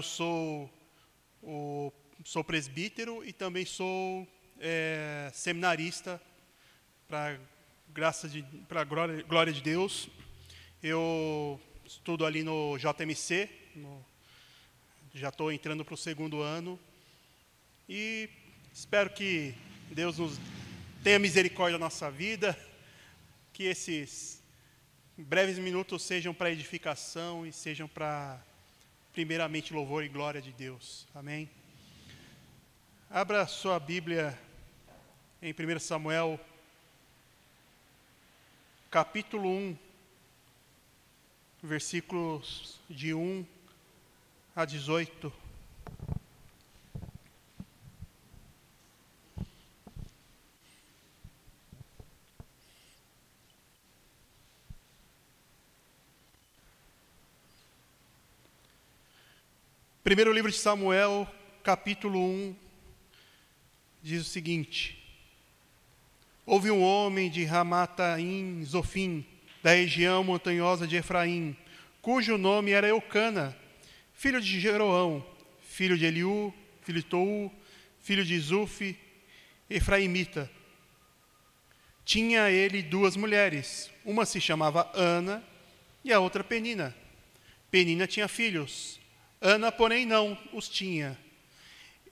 eu sou, o, sou presbítero e também sou é, seminarista, para graça de, para glória, glória de Deus. Eu estudo ali no JMC, no, já estou entrando para o segundo ano e espero que Deus nos tenha misericórdia da nossa vida, que esses breves minutos sejam para edificação e sejam para, primeiramente, louvor e glória de Deus. Amém? Abra sua Bíblia em 1 Samuel, capítulo 1, versículos de 1 a 18. Primeiro livro de Samuel, capítulo 1, diz o seguinte: Houve um homem de Ramataim Zofim, da região montanhosa de Efraim, cujo nome era Eucana, filho de Jeroão, filho de Eliú, filho de Tou, filho de Zuf, Efraimita. Tinha ele duas mulheres, uma se chamava Ana e a outra Penina. Penina tinha filhos, Ana, porém, não os tinha.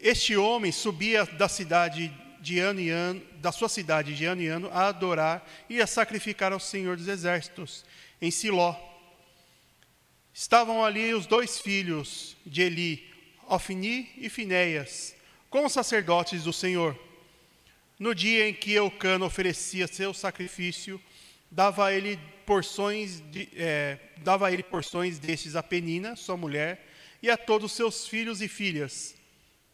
Este homem subia da cidade de ano em ano, da sua cidade de ano em ano, a adorar e a sacrificar ao Senhor dos Exércitos, em Siló. Estavam ali os dois filhos de Eli, Ofni e Finéias, como sacerdotes do Senhor. No dia em que Eucano oferecia seu sacrifício, dava ele porções, de, é, dava ele porções destes a Penina, sua mulher, e a todos seus filhos e filhas.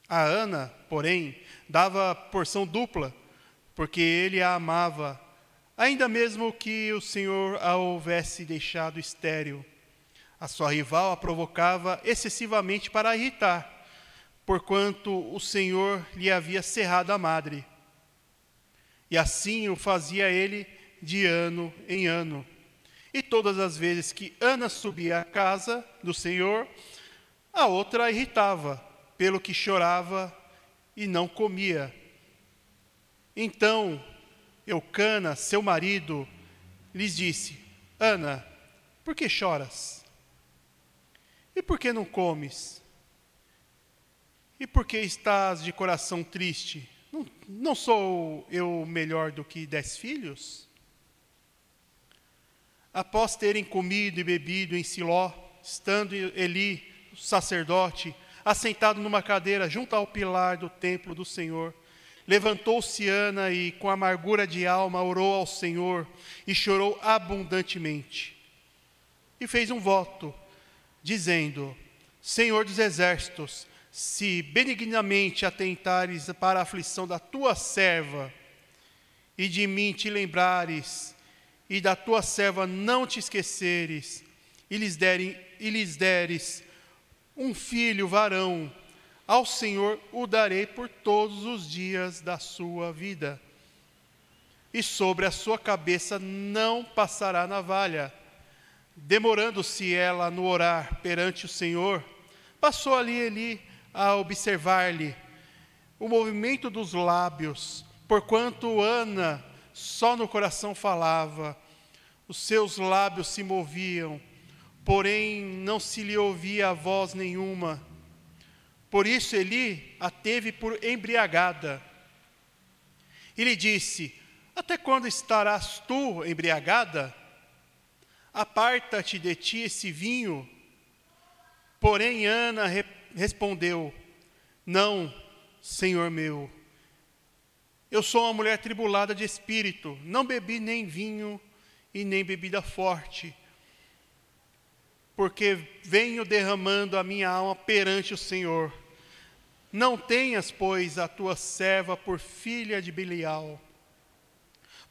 A Ana, porém, dava porção dupla, porque ele a amava, ainda mesmo que o Senhor a houvesse deixado estéril. A sua rival a provocava excessivamente para irritar, porquanto o Senhor lhe havia cerrado a madre. E assim o fazia ele de ano em ano. E todas as vezes que Ana subia à casa do Senhor, a outra irritava, pelo que chorava e não comia. Então Eucana, seu marido, lhes disse: Ana, por que choras? E por que não comes? E por que estás de coração triste? Não, não sou eu melhor do que dez filhos? Após terem comido e bebido em Siló, estando Eli sacerdote, assentado numa cadeira junto ao pilar do templo do Senhor. Levantou-se Ana e, com amargura de alma, orou ao Senhor e chorou abundantemente. E fez um voto, dizendo: Senhor dos exércitos, se benignamente atentares para a aflição da tua serva, e de mim te lembrares, e da tua serva não te esqueceres, e lhes, derem, e lhes deres um filho varão, ao Senhor o darei por todos os dias da sua vida. E sobre a sua cabeça não passará navalha. Demorando-se ela no orar perante o Senhor, passou ali Eli a observar-lhe o movimento dos lábios, porquanto Ana só no coração falava, os seus lábios se moviam porém não se lhe ouvia voz nenhuma. Por isso Eli a teve por embriagada. E lhe disse: Até quando estarás tu embriagada? Aparta-te de ti esse vinho. Porém Ana re respondeu: Não, Senhor meu. Eu sou uma mulher tribulada de espírito, não bebi nem vinho e nem bebida forte porque venho derramando a minha alma perante o Senhor. Não tenhas, pois, a tua serva por filha de Belial,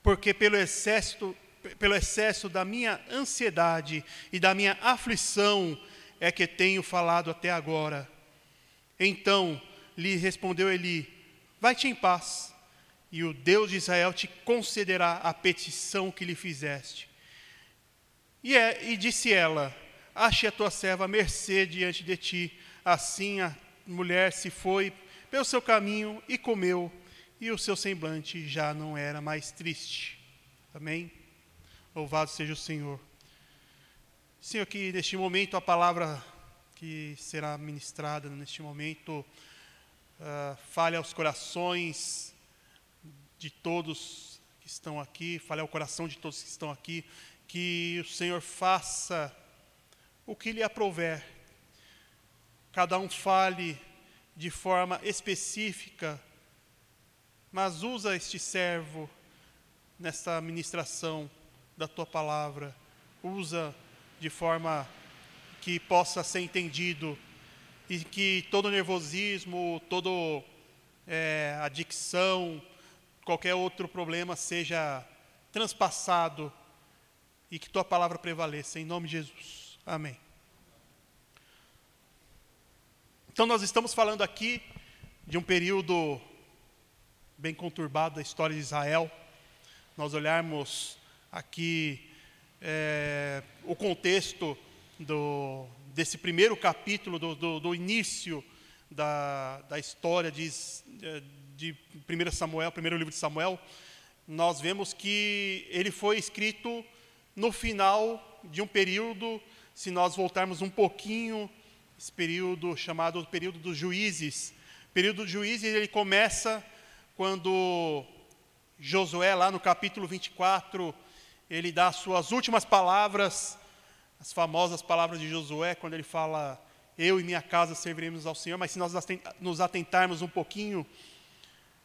porque pelo excesso, pelo excesso da minha ansiedade e da minha aflição é que tenho falado até agora. Então lhe respondeu Eli: Vai-te em paz, e o Deus de Israel te concederá a petição que lhe fizeste. E, é, e disse ela: Ache a tua serva mercê diante de ti, assim a mulher se foi pelo seu caminho e comeu, e o seu semblante já não era mais triste. Amém? Louvado seja o Senhor. Senhor, que neste momento a palavra que será ministrada neste momento uh, fale aos corações de todos que estão aqui, fale ao coração de todos que estão aqui, que o Senhor faça o que lhe aprouver. Cada um fale de forma específica, mas usa este servo nesta ministração da tua palavra. Usa de forma que possa ser entendido e que todo nervosismo, todo é, adicção, qualquer outro problema seja transpassado e que tua palavra prevaleça. Em nome de Jesus. Amém. Então, nós estamos falando aqui de um período bem conturbado da história de Israel. Nós olharmos aqui é, o contexto do, desse primeiro capítulo, do, do, do início da, da história de, de 1 Samuel, primeiro livro de Samuel, nós vemos que ele foi escrito no final de um período, se nós voltarmos um pouquinho, esse período chamado período dos juízes. O período dos juízes ele começa quando Josué, lá no capítulo 24, ele dá as suas últimas palavras as famosas palavras de Josué, quando ele fala: Eu e minha casa serviremos ao Senhor. Mas se nós nos atentarmos um pouquinho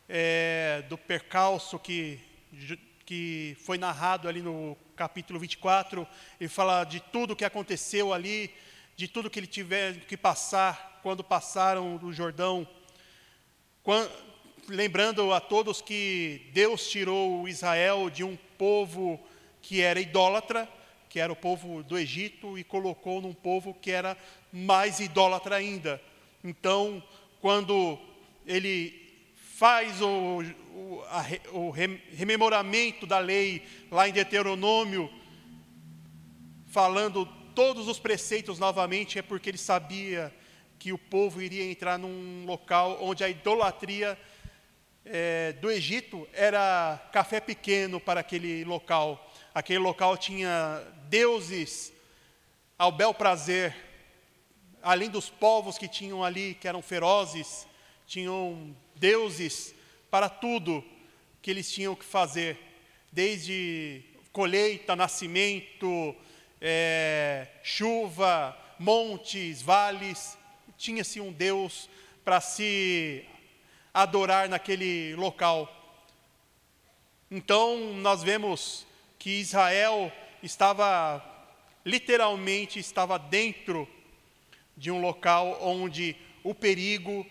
é, do percalço que, que foi narrado ali no capítulo 24, ele fala de tudo o que aconteceu ali, de tudo que ele tiver que passar quando passaram do Jordão. Quando, lembrando a todos que Deus tirou Israel de um povo que era idólatra que era o povo do Egito, e colocou num povo que era mais idólatra ainda. Então, quando ele faz o, o, a, o rememoramento da lei lá em Deuteronômio, falando todos os preceitos novamente, é porque ele sabia que o povo iria entrar num local onde a idolatria é, do Egito era café pequeno para aquele local. Aquele local tinha deuses ao bel prazer, além dos povos que tinham ali, que eram ferozes, tinham deuses para tudo que eles tinham que fazer, desde colheita, nascimento, é, chuva, montes, vales, tinha-se um Deus para se adorar naquele local. Então, nós vemos que Israel estava, literalmente, estava dentro de um local onde o perigo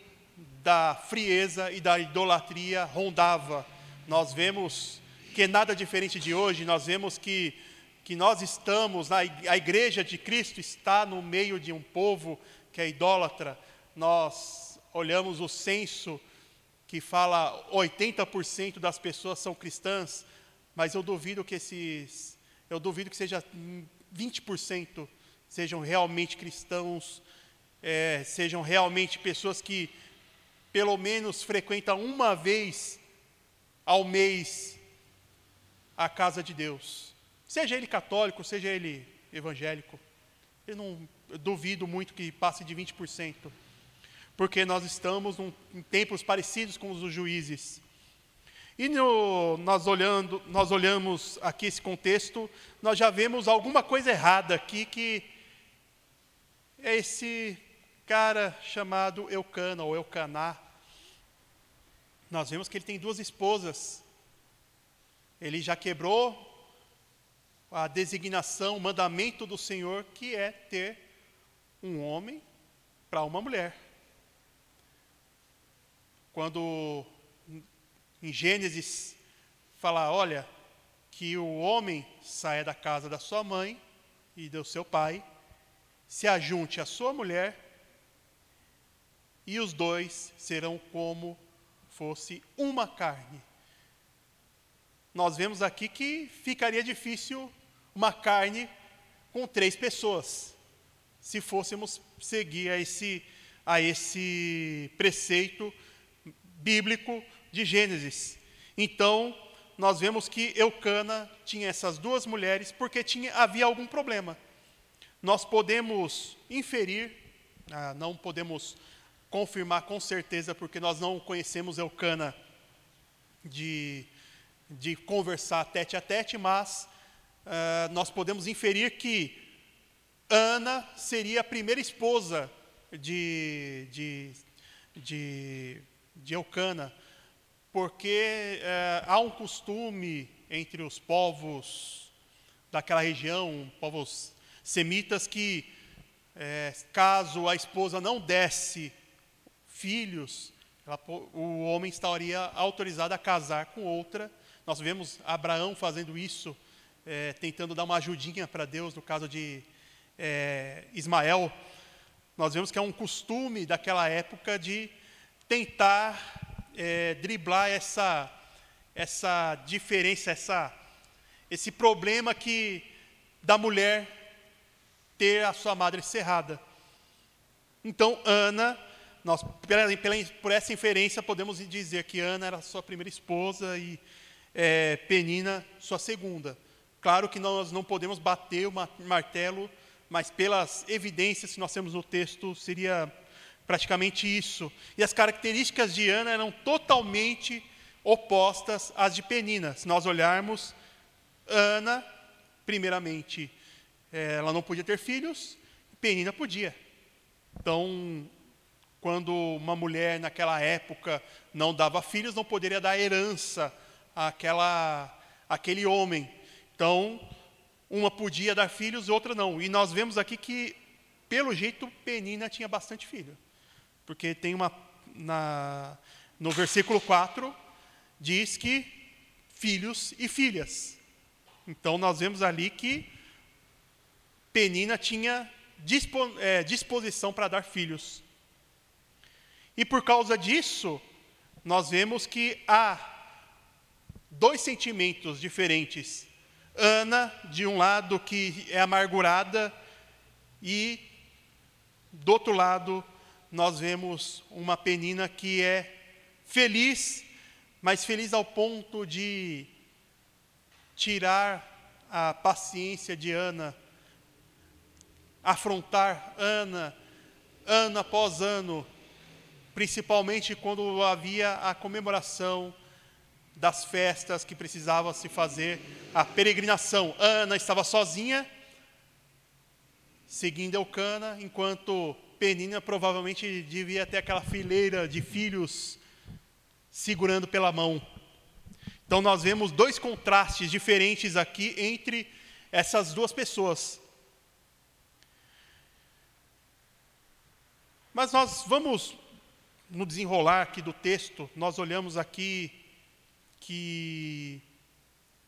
da frieza e da idolatria rondava. Nós vemos que nada diferente de hoje, nós vemos que, que nós estamos, a igreja de Cristo está no meio de um povo que é idólatra. Nós olhamos o censo que fala 80% das pessoas são cristãs, mas eu duvido que esses, eu duvido que seja 20% sejam realmente cristãos, é, sejam realmente pessoas que pelo menos frequentam uma vez ao mês a casa de Deus. Seja ele católico, seja ele evangélico. Eu não eu duvido muito que passe de 20%. Porque nós estamos num, em tempos parecidos com os dos juízes. E no, nós, olhando, nós olhamos aqui esse contexto, nós já vemos alguma coisa errada aqui, que é esse cara chamado Eucana, ou Eucaná. Nós vemos que ele tem duas esposas. Ele já quebrou a designação, o mandamento do Senhor, que é ter um homem para uma mulher. Quando em Gênesis, fala: olha, que o homem saia da casa da sua mãe e do seu pai, se ajunte à sua mulher, e os dois serão como fosse uma carne. Nós vemos aqui que ficaria difícil uma carne com três pessoas, se fôssemos seguir esse, a esse preceito bíblico de Gênesis. Então, nós vemos que Eucana tinha essas duas mulheres porque tinha, havia algum problema. Nós podemos inferir, ah, não podemos confirmar com certeza, porque nós não conhecemos Eucana de, de conversar tete a tete, mas ah, nós podemos inferir que Ana seria a primeira esposa de, de, de, de Eucana, porque é, há um costume entre os povos daquela região, povos semitas, que é, caso a esposa não desse filhos, ela, o homem estaria autorizado a casar com outra. Nós vemos Abraão fazendo isso, é, tentando dar uma ajudinha para Deus no caso de é, Ismael. Nós vemos que é um costume daquela época de tentar é, driblar essa, essa diferença, essa, esse problema que da mulher ter a sua madre cerrada. Então, Ana, nós, pela, pela, por essa inferência, podemos dizer que Ana era sua primeira esposa e é, Penina sua segunda. Claro que nós não podemos bater o martelo mas pelas evidências que nós temos no texto, seria praticamente isso. E as características de Ana eram totalmente opostas às de Penina. Se nós olharmos, Ana, primeiramente, ela não podia ter filhos, Penina podia. Então, quando uma mulher naquela época não dava filhos, não poderia dar herança àquela, àquele homem. Então, uma podia dar filhos, outra não. E nós vemos aqui que, pelo jeito, Penina tinha bastante filho. Porque tem uma. Na, no versículo 4, diz que filhos e filhas. Então nós vemos ali que Penina tinha é, disposição para dar filhos. E por causa disso, nós vemos que há dois sentimentos diferentes. Ana, de um lado, que é amargurada, e do outro lado, nós vemos uma penina que é feliz, mas feliz ao ponto de tirar a paciência de Ana, afrontar Ana, ano após ano, principalmente quando havia a comemoração das festas que precisava se fazer a peregrinação. Ana estava sozinha, seguindo Eucana, enquanto Penina provavelmente devia ter aquela fileira de filhos segurando pela mão. Então nós vemos dois contrastes diferentes aqui entre essas duas pessoas. Mas nós vamos no desenrolar aqui do texto, nós olhamos aqui que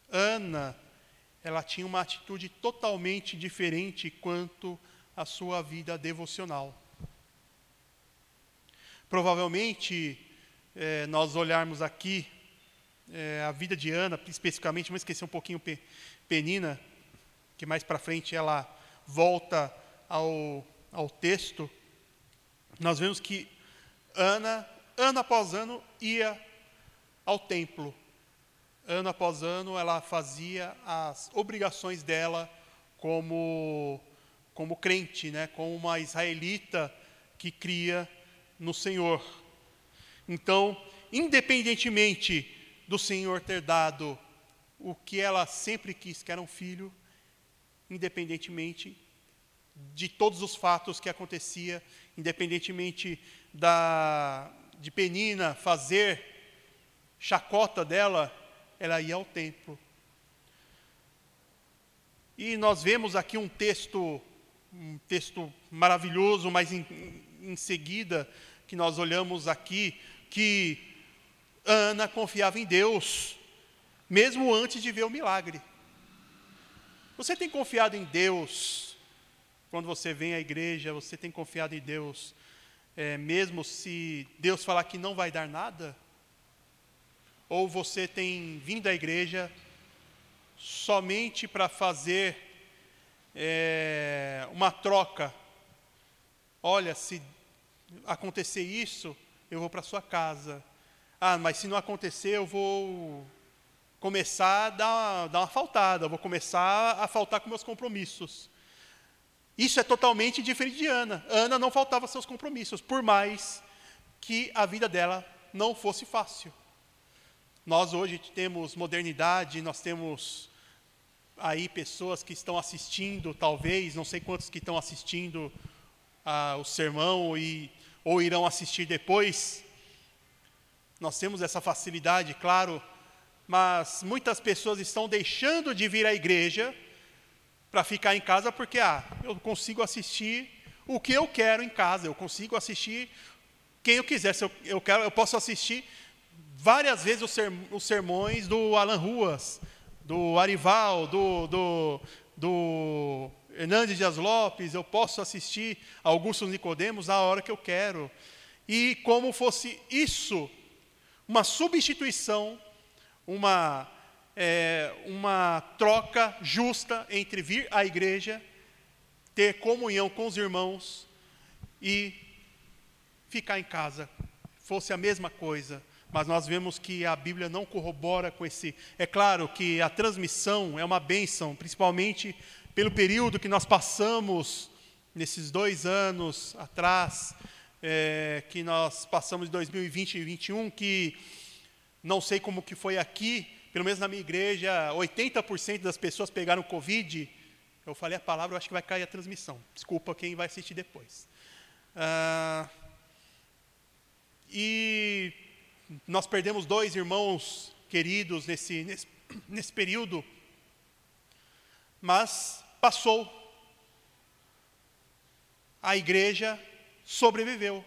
Ana, ela tinha uma atitude totalmente diferente quanto à sua vida devocional. Provavelmente, é, nós olharmos aqui é, a vida de Ana, especificamente, vamos esquecer um pouquinho Penina, que mais para frente ela volta ao, ao texto, nós vemos que Ana, ano após ano, ia ao templo ano após ano, ela fazia as obrigações dela como, como crente, né? como uma israelita que cria no Senhor. Então, independentemente do Senhor ter dado o que ela sempre quis, que era um filho, independentemente de todos os fatos que acontecia, independentemente da de Penina fazer chacota dela, ela ia ao templo. E nós vemos aqui um texto, um texto maravilhoso, mas em, em seguida que nós olhamos aqui, que Ana confiava em Deus, mesmo antes de ver o milagre. Você tem confiado em Deus quando você vem à igreja? Você tem confiado em Deus, é, mesmo se Deus falar que não vai dar nada? ou você tem vindo à igreja somente para fazer é, uma troca. Olha, se acontecer isso, eu vou para sua casa. Ah, mas se não acontecer, eu vou começar a dar, dar uma faltada, vou começar a faltar com meus compromissos. Isso é totalmente diferente de Ana. Ana não faltava seus compromissos, por mais que a vida dela não fosse fácil. Nós hoje temos modernidade, nós temos aí pessoas que estão assistindo, talvez, não sei quantos que estão assistindo ah, o sermão e, ou irão assistir depois. Nós temos essa facilidade, claro, mas muitas pessoas estão deixando de vir à igreja para ficar em casa porque ah, eu consigo assistir o que eu quero em casa, eu consigo assistir quem eu quiser, se eu, eu, quero, eu posso assistir várias vezes os, os sermões do Alan Ruas, do Arival, do, do, do Hernandes Dias Lopes, eu posso assistir Augusto Nicodemos a hora que eu quero. E como fosse isso uma substituição uma, é, uma troca justa entre vir à igreja, ter comunhão com os irmãos e ficar em casa. Fosse a mesma coisa, mas nós vemos que a Bíblia não corrobora com esse. É claro que a transmissão é uma bênção, principalmente pelo período que nós passamos nesses dois anos atrás, é, que nós passamos de 2020 e 2021, que não sei como que foi aqui, pelo menos na minha igreja, 80% das pessoas pegaram Covid. Eu falei a palavra, eu acho que vai cair a transmissão. Desculpa quem vai assistir depois. Ah, e nós perdemos dois irmãos queridos nesse, nesse, nesse período, mas passou. A igreja sobreviveu,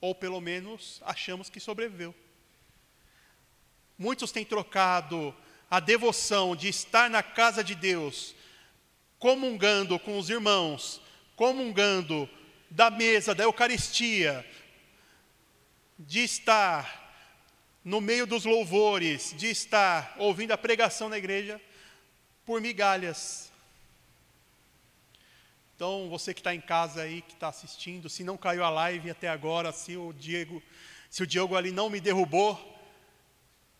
ou pelo menos achamos que sobreviveu. Muitos têm trocado a devoção de estar na casa de Deus, comungando com os irmãos, comungando da mesa da Eucaristia, de estar no meio dos louvores, de estar ouvindo a pregação na igreja, por migalhas. Então, você que está em casa aí, que está assistindo, se não caiu a live até agora, se o Diego, se o Diogo ali não me derrubou,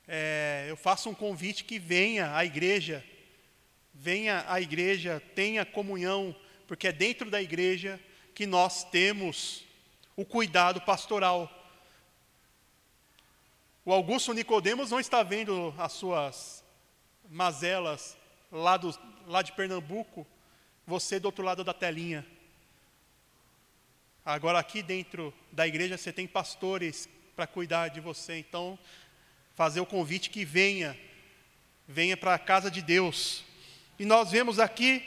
é, eu faço um convite que venha à igreja, venha à igreja, tenha comunhão, porque é dentro da igreja que nós temos o cuidado pastoral. O Augusto Nicodemos não está vendo as suas mazelas lá, do, lá de Pernambuco, você do outro lado da telinha. Agora aqui dentro da igreja você tem pastores para cuidar de você, então fazer o convite que venha, venha para a casa de Deus. E nós vemos aqui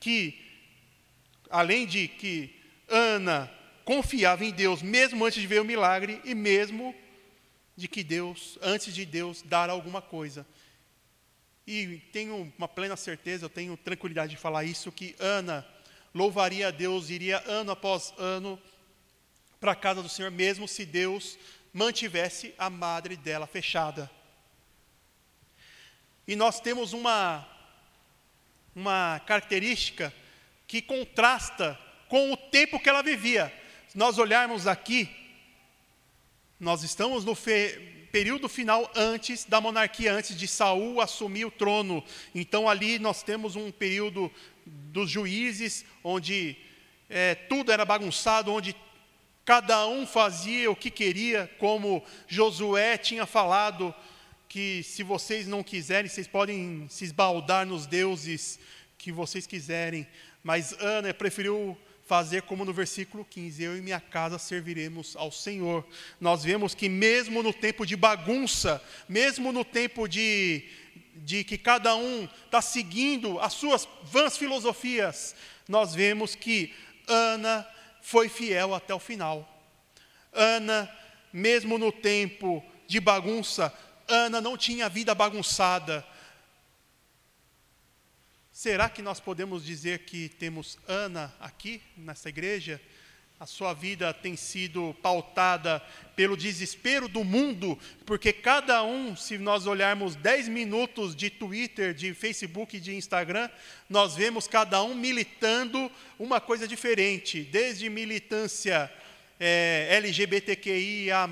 que, além de que Ana confiava em Deus, mesmo antes de ver o milagre, e mesmo de que Deus, antes de Deus dar alguma coisa. E tenho uma plena certeza, eu tenho tranquilidade de falar isso, que Ana louvaria a Deus, iria ano após ano para a casa do Senhor, mesmo se Deus mantivesse a madre dela fechada. E nós temos uma, uma característica que contrasta com o tempo que ela vivia. Se nós olharmos aqui, nós estamos no fe, período final antes da monarquia, antes de Saul assumir o trono. Então ali nós temos um período dos juízes, onde é, tudo era bagunçado, onde Cada um fazia o que queria, como Josué tinha falado, que se vocês não quiserem, vocês podem se esbaldar nos deuses que vocês quiserem. Mas Ana preferiu fazer como no versículo 15: Eu e minha casa serviremos ao Senhor. Nós vemos que, mesmo no tempo de bagunça, mesmo no tempo de, de que cada um está seguindo as suas vãs filosofias, nós vemos que Ana foi fiel até o final. Ana, mesmo no tempo de bagunça, Ana não tinha vida bagunçada. Será que nós podemos dizer que temos Ana aqui nessa igreja? A sua vida tem sido pautada pelo desespero do mundo, porque cada um, se nós olharmos 10 minutos de Twitter, de Facebook, de Instagram, nós vemos cada um militando uma coisa diferente, desde militância é, LGBTQIA,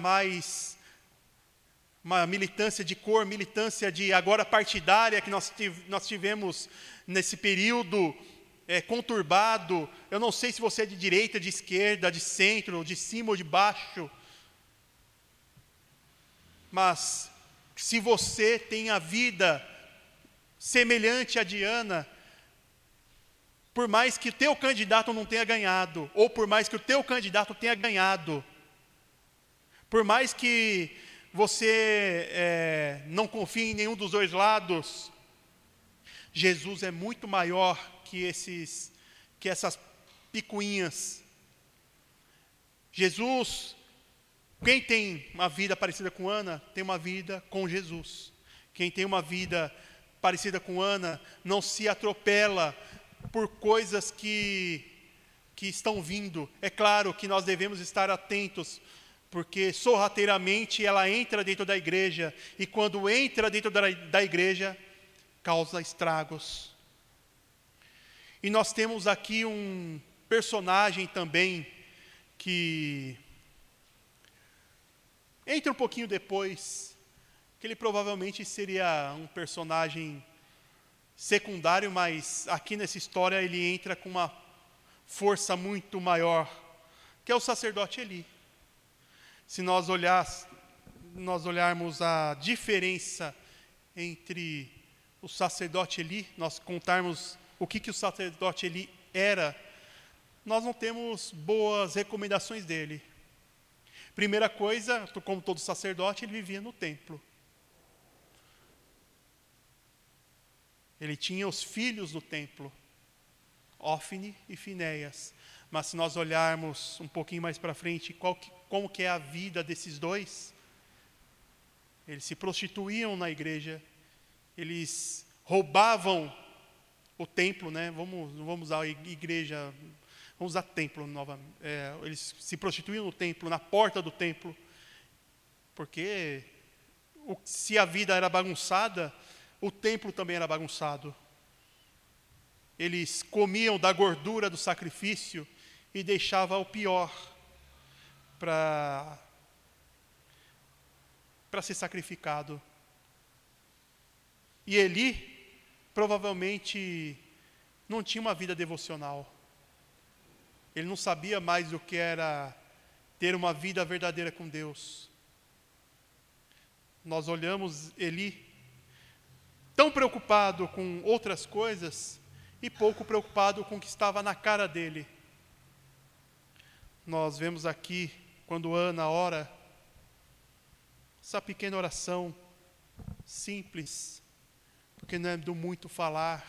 uma militância de cor, militância de agora partidária que nós, nós tivemos nesse período é, conturbado. Eu não sei se você é de direita, de esquerda, de centro, de cima ou de baixo. Mas se você tem a vida semelhante a Diana, por mais que o teu candidato não tenha ganhado, ou por mais que o teu candidato tenha ganhado, por mais que você é, não confie em nenhum dos dois lados, Jesus é muito maior que esses, que essas picuinhas. Jesus, quem tem uma vida parecida com Ana, tem uma vida com Jesus. Quem tem uma vida parecida com Ana, não se atropela por coisas que, que estão vindo. É claro que nós devemos estar atentos, porque sorrateiramente ela entra dentro da igreja, e quando entra dentro da, da igreja, causa estragos. E nós temos aqui um personagem também que entra um pouquinho depois, que ele provavelmente seria um personagem secundário, mas aqui nessa história ele entra com uma força muito maior, que é o sacerdote Eli. Se nós, olhar, nós olharmos a diferença entre o sacerdote Eli, nós contarmos o que, que o sacerdote Eli era, nós não temos boas recomendações dele. Primeira coisa, como todo sacerdote, ele vivia no templo. Ele tinha os filhos no templo, Ofne e Finéias. Mas se nós olharmos um pouquinho mais para frente, que, como que é a vida desses dois, eles se prostituíam na igreja, eles roubavam o templo, né? Vamos, não vamos usar igreja, vamos usar templo novamente. É, eles se prostituíam no templo, na porta do templo, porque o, se a vida era bagunçada, o templo também era bagunçado. Eles comiam da gordura do sacrifício e deixavam o pior para para ser sacrificado. E Eli provavelmente não tinha uma vida devocional. Ele não sabia mais o que era ter uma vida verdadeira com Deus. Nós olhamos Eli tão preocupado com outras coisas e pouco preocupado com o que estava na cara dele. Nós vemos aqui, quando Ana ora, essa pequena oração simples, porque não é do muito falar.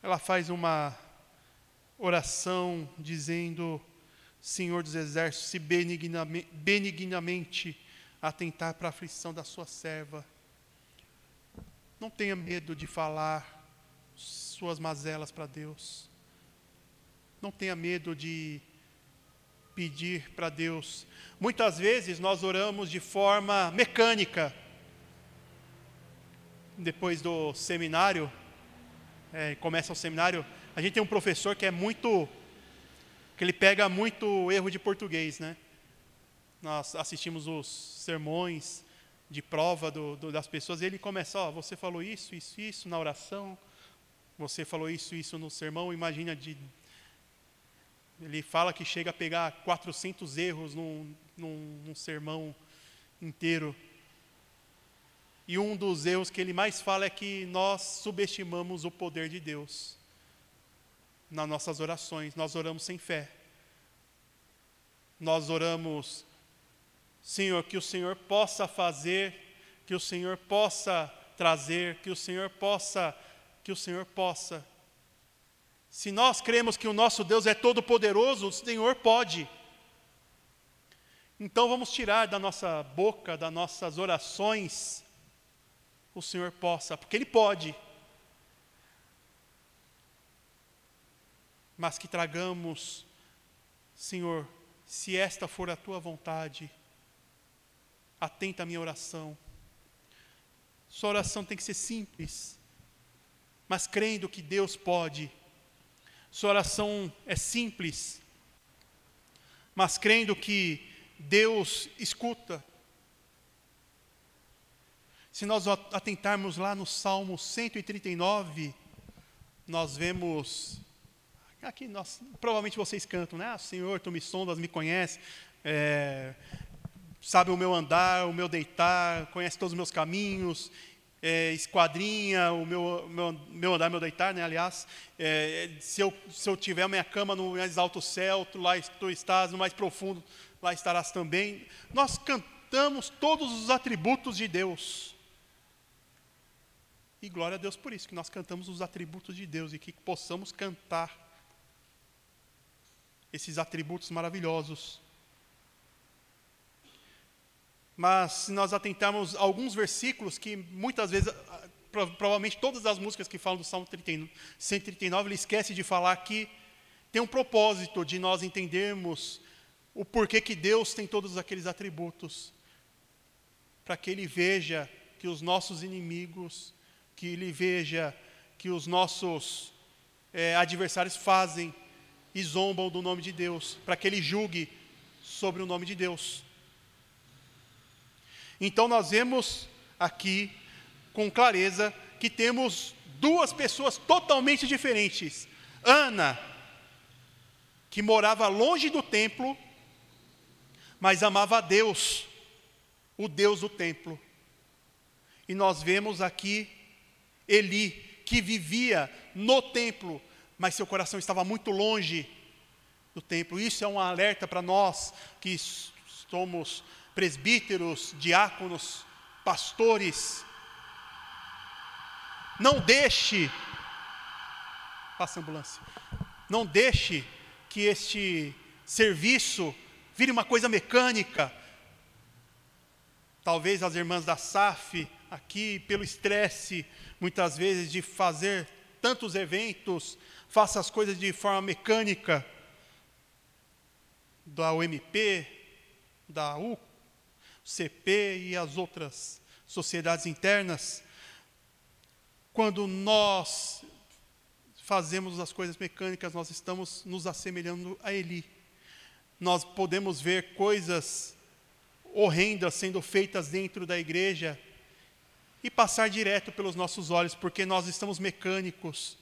Ela faz uma oração dizendo: Senhor dos Exércitos, se benignamente atentar para a aflição da sua serva. Não tenha medo de falar suas mazelas para Deus. Não tenha medo de pedir para Deus. Muitas vezes nós oramos de forma mecânica. Depois do seminário, é, começa o seminário, a gente tem um professor que é muito, que ele pega muito erro de português, né? nós assistimos os sermões de prova do, do, das pessoas, e ele começa, ó, você falou isso, isso, isso na oração, você falou isso, isso no sermão, imagina de... Ele fala que chega a pegar 400 erros num, num, num sermão inteiro. E um dos erros que ele mais fala é que nós subestimamos o poder de Deus nas nossas orações. Nós oramos sem fé. Nós oramos Senhor, que o Senhor possa fazer, que o Senhor possa trazer, que o Senhor possa, que o Senhor possa. Se nós cremos que o nosso Deus é todo poderoso, o Senhor pode. Então vamos tirar da nossa boca, das nossas orações, o Senhor possa, porque Ele pode. Mas que tragamos, Senhor, se esta for a tua vontade, atenta à minha oração. Sua oração tem que ser simples, mas crendo que Deus pode. Sua oração é simples, mas crendo que Deus escuta. Se nós atentarmos lá no Salmo 139, nós vemos. Aqui nós, provavelmente vocês cantam, né? Ah, Senhor, tu me sondas, me conhece, é, sabe o meu andar, o meu deitar, conhece todos os meus caminhos, é, esquadrinha o meu, meu, meu andar, meu deitar, né? Aliás, é, se, eu, se eu tiver a minha cama no mais alto céu, tu lá tu estás, no mais profundo, lá estarás também. Nós cantamos todos os atributos de Deus. E glória a Deus por isso, que nós cantamos os atributos de Deus e que possamos cantar esses atributos maravilhosos. Mas se nós atentarmos alguns versículos que muitas vezes, ah, provavelmente todas as músicas que falam do Salmo 139, ele esquece de falar que tem um propósito de nós entendermos o porquê que Deus tem todos aqueles atributos, para que Ele veja que os nossos inimigos que ele veja que os nossos é, adversários fazem e zombam do nome de Deus, para que ele julgue sobre o nome de Deus. Então nós vemos aqui com clareza que temos duas pessoas totalmente diferentes. Ana, que morava longe do templo, mas amava a Deus, o Deus do templo. E nós vemos aqui Eli, que vivia no templo, mas seu coração estava muito longe do templo. Isso é um alerta para nós que somos presbíteros, diáconos, pastores. Não deixe, passa a ambulância, não deixe que este serviço vire uma coisa mecânica. Talvez as irmãs da SAF aqui, pelo estresse, muitas vezes, de fazer tantos eventos, faça as coisas de forma mecânica, da UMP, da UCP e as outras sociedades internas, quando nós fazemos as coisas mecânicas, nós estamos nos assemelhando a Eli. Nós podemos ver coisas horrendas sendo feitas dentro da igreja e passar direto pelos nossos olhos, porque nós estamos mecânicos.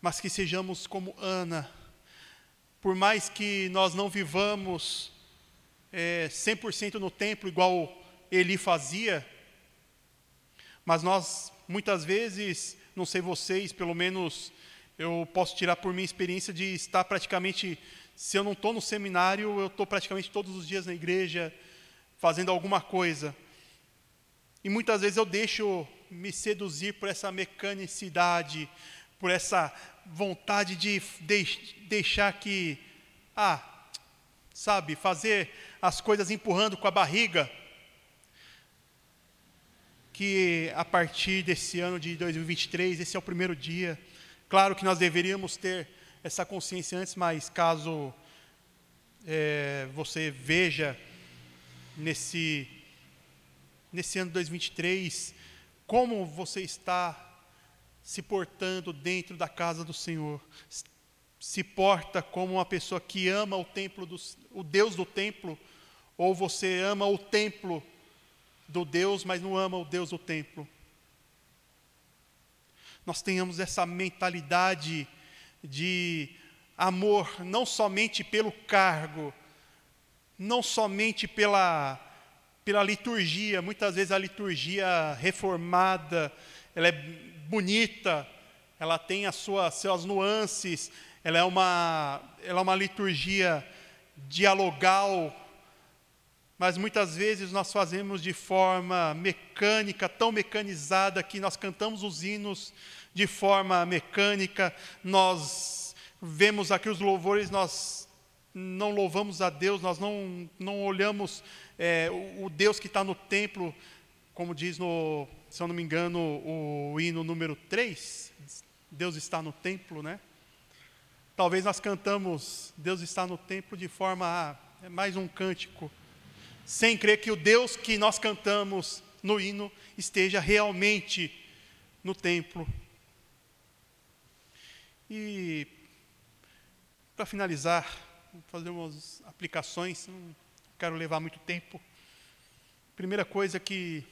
Mas que sejamos como Ana, por mais que nós não vivamos é, 100% no templo, igual Eli fazia, mas nós, muitas vezes, não sei vocês, pelo menos eu posso tirar por minha experiência de estar praticamente, se eu não estou no seminário, eu estou praticamente todos os dias na igreja, fazendo alguma coisa. E muitas vezes eu deixo me seduzir por essa mecanicidade, por essa vontade de deixar que, ah, sabe, fazer as coisas empurrando com a barriga. Que a partir desse ano de 2023, esse é o primeiro dia. Claro que nós deveríamos ter essa consciência antes, mas caso é, você veja nesse nesse ano de 2023, como você está se portando dentro da casa do Senhor. Se porta como uma pessoa que ama o templo, do, o Deus do templo, ou você ama o templo do Deus, mas não ama o Deus do templo. Nós tenhamos essa mentalidade de amor, não somente pelo cargo, não somente pela pela liturgia. Muitas vezes a liturgia reformada, ela é bonita, ela tem as suas, suas nuances, ela é uma, ela é uma liturgia dialogal, mas muitas vezes nós fazemos de forma mecânica, tão mecanizada que nós cantamos os hinos de forma mecânica, nós vemos aqui os louvores, nós não louvamos a Deus, nós não, não olhamos é, o, o, Deus que está no templo, como diz no, se eu não me engano, o hino número 3, Deus está no templo, né? Talvez nós cantamos Deus está no templo de forma a é mais um cântico, sem crer que o Deus que nós cantamos no hino esteja realmente no templo. E para finalizar, fazer umas aplicações, quero levar muito tempo. Primeira coisa que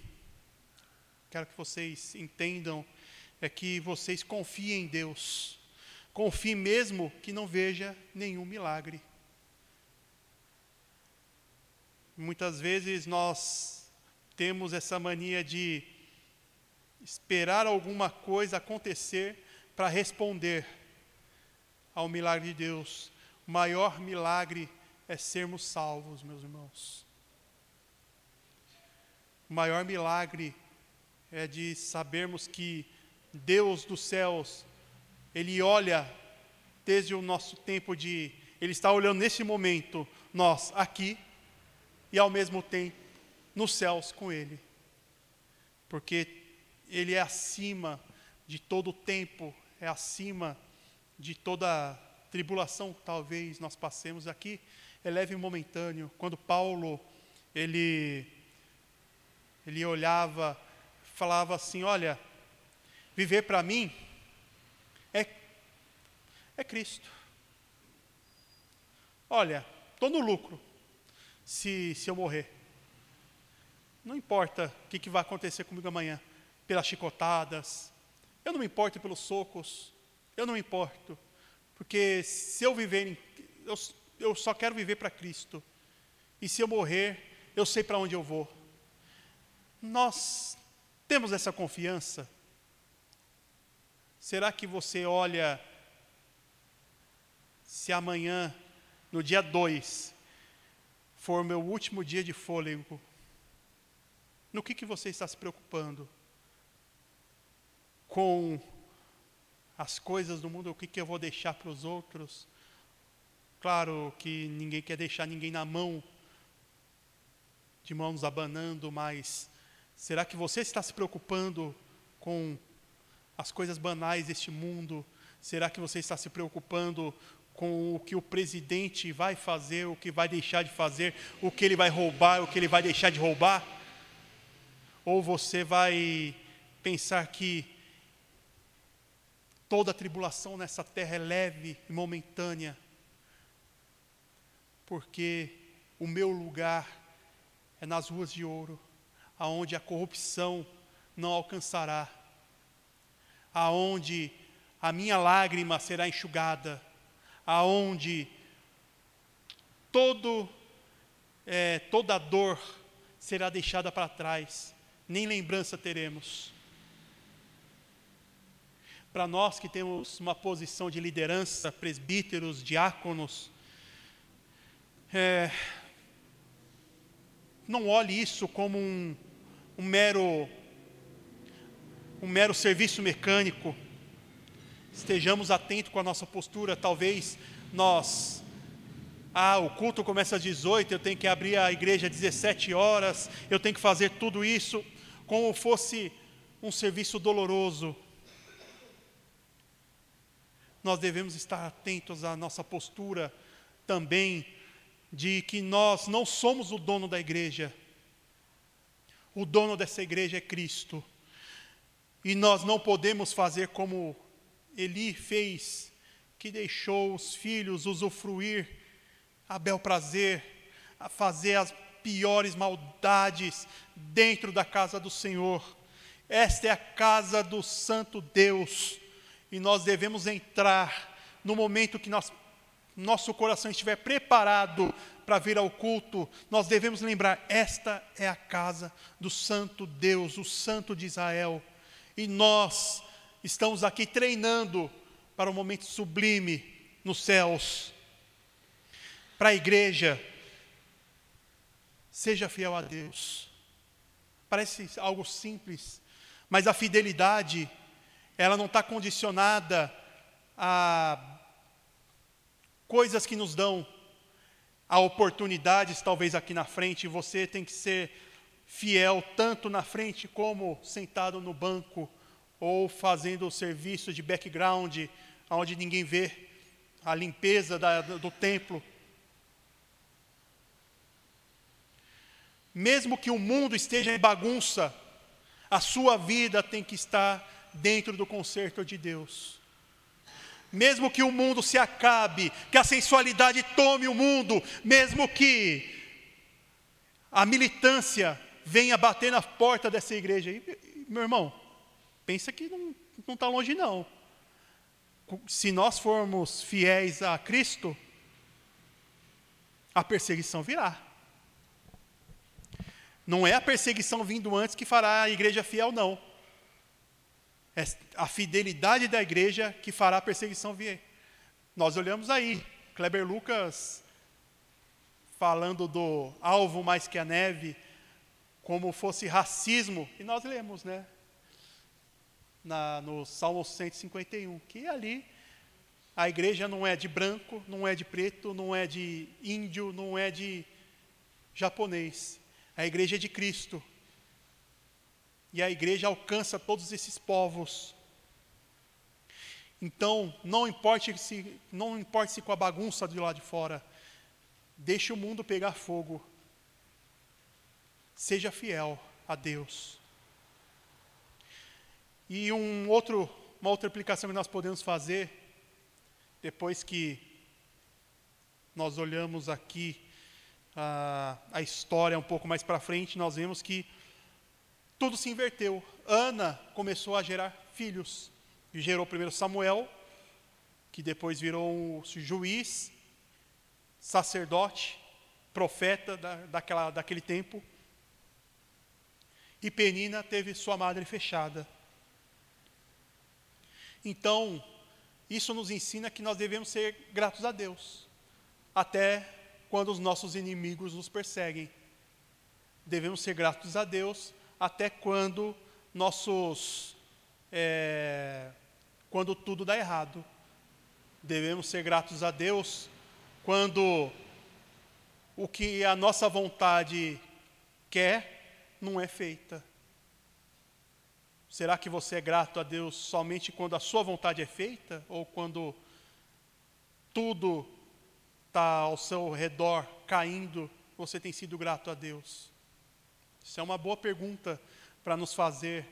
quero que vocês entendam é que vocês confiem em Deus. Confie mesmo que não veja nenhum milagre. Muitas vezes nós temos essa mania de esperar alguma coisa acontecer para responder ao milagre de Deus. O maior milagre é sermos salvos, meus irmãos. O maior milagre é de sabermos que Deus dos céus, Ele olha desde o nosso tempo de. Ele está olhando nesse momento, nós aqui, e ao mesmo tempo nos céus com Ele. Porque Ele é acima de todo o tempo, é acima de toda tribulação que talvez nós passemos aqui, é leve e momentâneo. Quando Paulo, ele, ele olhava, falava assim, olha, viver para mim é, é Cristo. Olha, estou no lucro se, se eu morrer. Não importa o que, que vai acontecer comigo amanhã, pelas chicotadas, eu não me importo pelos socos, eu não me importo, porque se eu viver, em, eu, eu só quero viver para Cristo, e se eu morrer, eu sei para onde eu vou. Nós temos essa confiança? Será que você olha, se amanhã, no dia 2, for meu último dia de fôlego, no que, que você está se preocupando? Com as coisas do mundo, o que, que eu vou deixar para os outros? Claro que ninguém quer deixar ninguém na mão, de mãos abanando, mas será que você está se preocupando com as coisas banais deste mundo? Será que você está se preocupando com o que o presidente vai fazer, o que vai deixar de fazer, o que ele vai roubar, o que ele vai deixar de roubar? Ou você vai pensar que toda tribulação nessa terra é leve e momentânea, porque o meu lugar é nas ruas de ouro, aonde a corrupção não alcançará, aonde a minha lágrima será enxugada, aonde todo, é, toda dor será deixada para trás, nem lembrança teremos. Para nós que temos uma posição de liderança, presbíteros, diáconos, é, não olhe isso como um, um mero um mero serviço mecânico estejamos atentos com a nossa postura. Talvez nós, ah, o culto começa às 18, eu tenho que abrir a igreja às 17 horas, eu tenho que fazer tudo isso como fosse um serviço doloroso. Nós devemos estar atentos à nossa postura também, de que nós não somos o dono da igreja, o dono dessa igreja é Cristo. E nós não podemos fazer como Eli fez, que deixou os filhos usufruir a bel prazer, a fazer as piores maldades dentro da casa do Senhor. Esta é a casa do Santo Deus, e nós devemos entrar no momento que nós, nosso coração estiver preparado para vir ao culto, nós devemos lembrar: esta é a casa do Santo Deus, o Santo de Israel, e nós estamos aqui treinando para um momento sublime nos céus. Para a igreja, seja fiel a Deus. Parece algo simples, mas a fidelidade, ela não está condicionada a coisas que nos dão a oportunidades, talvez aqui na frente, você tem que ser fiel tanto na frente como sentado no banco ou fazendo o serviço de background, onde ninguém vê a limpeza da, do templo. Mesmo que o mundo esteja em bagunça, a sua vida tem que estar dentro do concerto de Deus. Mesmo que o mundo se acabe, que a sensualidade tome o mundo, mesmo que a militância venha bater na porta dessa igreja. E, meu irmão, pensa que não está longe, não. Se nós formos fiéis a Cristo, a perseguição virá. Não é a perseguição vindo antes que fará a igreja fiel, não. É a fidelidade da igreja que fará a perseguição vir. Nós olhamos aí, Kleber Lucas falando do alvo mais que a neve, como fosse racismo, e nós lemos, né? Na, no Salmo 151, que ali a igreja não é de branco, não é de preto, não é de índio, não é de japonês. A igreja é de Cristo. E a igreja alcança todos esses povos. Então, não importe se, não importe se com a bagunça de lá de fora, deixe o mundo pegar fogo. Seja fiel a Deus. E um outro, uma outra aplicação que nós podemos fazer, depois que nós olhamos aqui a, a história um pouco mais para frente, nós vemos que tudo se inverteu. Ana começou a gerar filhos. E gerou primeiro Samuel, que depois virou um juiz, sacerdote, profeta da, daquela, daquele tempo. E Penina teve sua madre fechada. Então, isso nos ensina que nós devemos ser gratos a Deus, até quando os nossos inimigos nos perseguem. Devemos ser gratos a Deus até quando nossos é, quando tudo dá errado. Devemos ser gratos a Deus quando o que a nossa vontade quer não é feita. Será que você é grato a Deus somente quando a sua vontade é feita ou quando tudo está ao seu redor caindo, você tem sido grato a Deus? Isso é uma boa pergunta para nos fazer.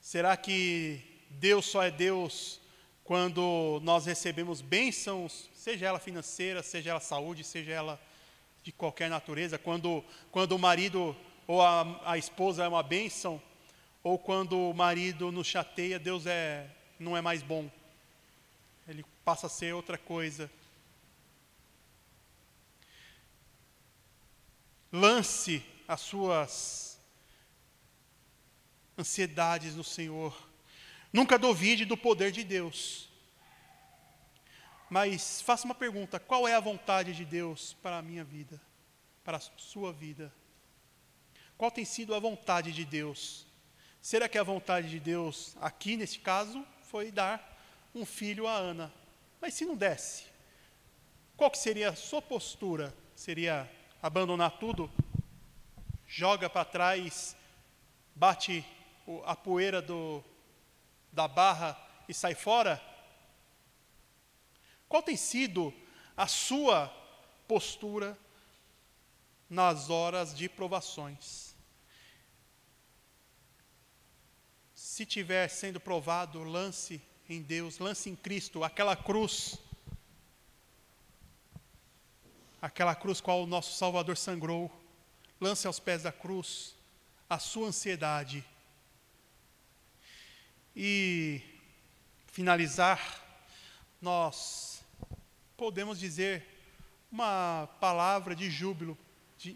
Será que Deus só é Deus quando nós recebemos bênçãos, seja ela financeira, seja ela saúde, seja ela de qualquer natureza? Quando, quando o marido ou a, a esposa é uma bênção, ou quando o marido nos chateia, Deus é, não é mais bom. Ele passa a ser outra coisa. Lance as suas ansiedades no Senhor. Nunca duvide do poder de Deus. Mas faça uma pergunta: qual é a vontade de Deus para a minha vida, para a sua vida? Qual tem sido a vontade de Deus? Será que a vontade de Deus, aqui nesse caso, foi dar um filho a Ana? Mas se não desse, qual que seria a sua postura? Seria abandonar tudo joga para trás, bate a poeira do, da barra e sai fora? Qual tem sido a sua postura nas horas de provações? Se estiver sendo provado, lance em Deus, lance em Cristo, aquela cruz, aquela cruz qual o nosso Salvador sangrou lance aos pés da cruz a sua ansiedade. E finalizar, nós podemos dizer uma palavra de júbilo, de,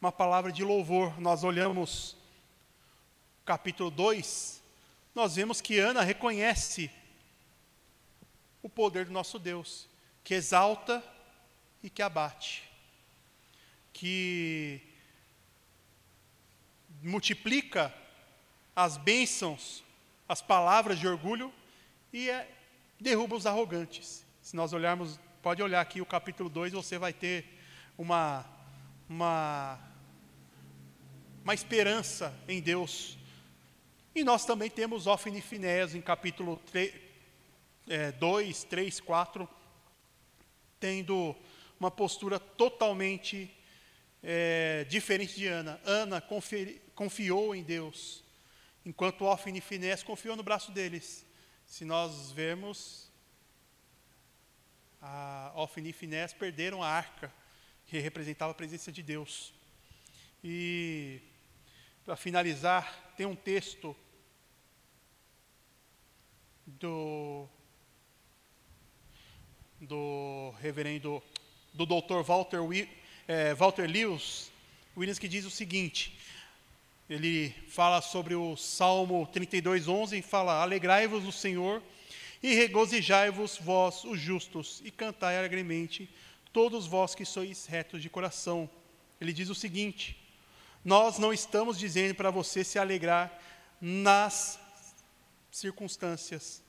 uma palavra de louvor. Nós olhamos capítulo 2, nós vemos que Ana reconhece o poder do nosso Deus, que exalta e que abate, que multiplica as bênçãos, as palavras de orgulho e é, derruba os arrogantes. Se nós olharmos, pode olhar aqui o capítulo 2, você vai ter uma, uma, uma esperança em Deus. E nós também temos Ofni Finés em capítulo 3, é, 2, 3, 4, tendo uma postura totalmente é, diferente de Ana. Ana conferi, confiou em Deus, enquanto Ofni e Finés confiou no braço deles. Se nós vemos, a Ofni e Finés perderam a arca, que representava a presença de Deus. E, para finalizar, tem um texto do, do reverendo, do doutor Walter, é, Walter Lewis, Williams, que diz o seguinte, ele fala sobre o Salmo 32, 11, e fala, alegrai-vos no Senhor, e regozijai-vos vós, os justos, e cantai alegremente, todos vós que sois retos de coração. Ele diz o seguinte: Nós não estamos dizendo para você se alegrar nas circunstâncias.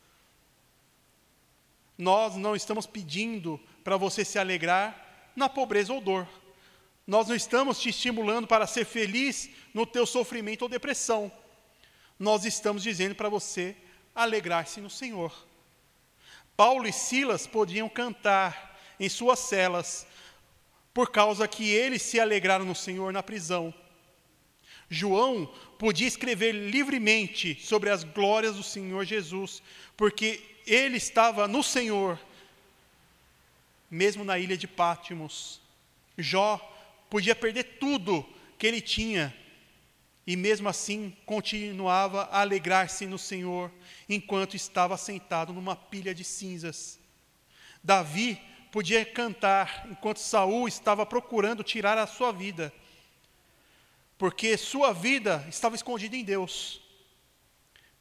Nós não estamos pedindo para você se alegrar na pobreza ou dor. Nós não estamos te estimulando para ser feliz no teu sofrimento ou depressão. Nós estamos dizendo para você alegrar-se no Senhor. Paulo e Silas podiam cantar em suas celas, por causa que eles se alegraram no Senhor na prisão. João podia escrever livremente sobre as glórias do Senhor Jesus, porque ele estava no Senhor, mesmo na ilha de Pátimos. Jó podia perder tudo que ele tinha, e mesmo assim continuava a alegrar-se no Senhor, enquanto estava sentado numa pilha de cinzas. Davi podia cantar enquanto Saul estava procurando tirar a sua vida, porque sua vida estava escondida em Deus.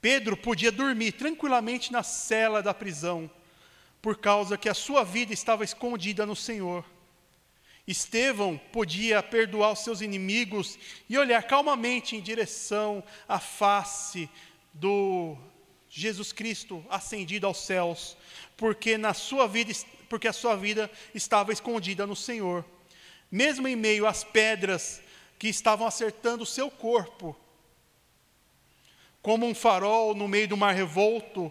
Pedro podia dormir tranquilamente na cela da prisão, por causa que a sua vida estava escondida no Senhor. Estevão podia perdoar os seus inimigos e olhar calmamente em direção à face do Jesus Cristo ascendido aos céus, porque na sua vida, porque a sua vida estava escondida no Senhor. Mesmo em meio às pedras que estavam acertando o seu corpo, como um farol no meio do mar revolto,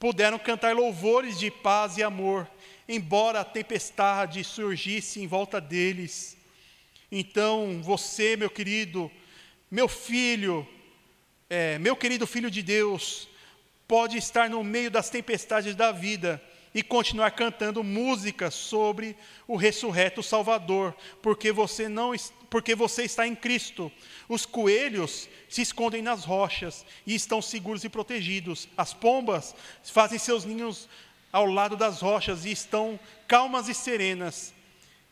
puderam cantar louvores de paz e amor embora a tempestade surgisse em volta deles. Então, você, meu querido, meu filho, é, meu querido filho de Deus, pode estar no meio das tempestades da vida e continuar cantando música sobre o ressurreto Salvador, porque você não porque você está em Cristo. Os coelhos se escondem nas rochas e estão seguros e protegidos. As pombas fazem seus ninhos ao lado das rochas e estão calmas e serenas.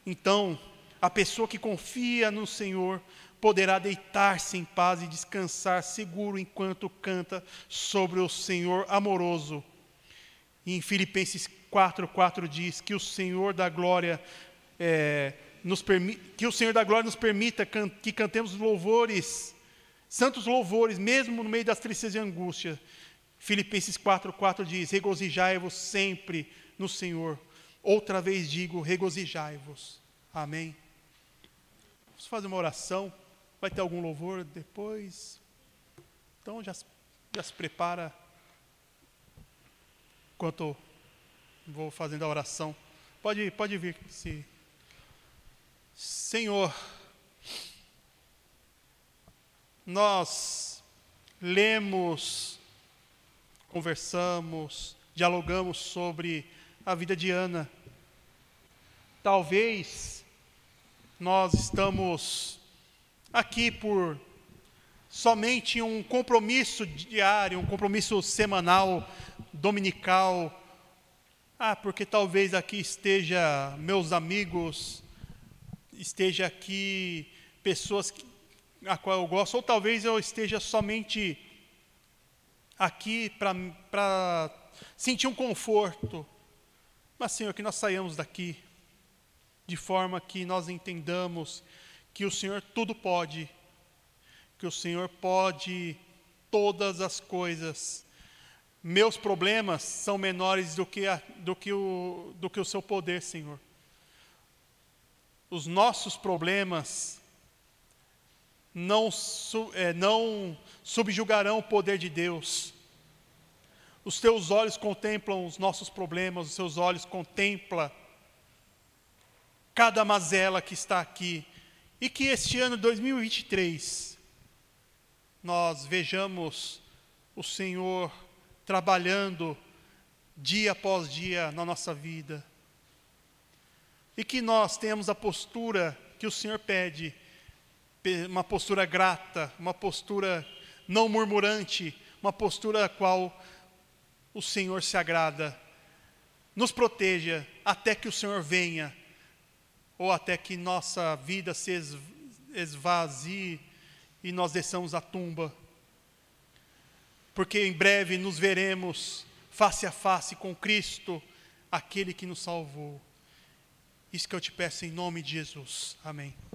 Então, a pessoa que confia no Senhor poderá deitar-se em paz e descansar seguro enquanto canta sobre o Senhor amoroso. E em Filipenses 4:4 diz que o Senhor da glória é, nos que o Senhor da glória nos permita can que cantemos louvores, santos louvores, mesmo no meio das tristezas e angústias, Filipenses 4,4 diz: Regozijai-vos sempre no Senhor. Outra vez digo: regozijai-vos. Amém. Vamos fazer uma oração. Vai ter algum louvor depois? Então já, já se prepara enquanto vou fazendo a oração. Pode, pode vir. Se... Senhor, nós lemos conversamos, dialogamos sobre a vida de Ana. Talvez nós estamos aqui por somente um compromisso diário, um compromisso semanal, dominical. Ah, porque talvez aqui esteja meus amigos, esteja aqui pessoas a qual eu gosto, ou talvez eu esteja somente aqui para sentir um conforto. Mas, Senhor, que nós saiamos daqui de forma que nós entendamos que o Senhor tudo pode, que o Senhor pode todas as coisas. Meus problemas são menores do que, a, do que, o, do que o seu poder, Senhor. Os nossos problemas não, é, não subjugarão o poder de Deus. Os teus olhos contemplam os nossos problemas, os teus olhos contemplam cada mazela que está aqui. E que este ano 2023 nós vejamos o Senhor trabalhando dia após dia na nossa vida. e que nós tenhamos a postura que o Senhor pede, uma postura grata, uma postura não murmurante, uma postura a qual o Senhor se agrada. Nos proteja até que o Senhor venha, ou até que nossa vida se esvazie e nós desçamos a tumba. Porque em breve nos veremos face a face com Cristo, aquele que nos salvou. Isso que eu te peço em nome de Jesus. Amém.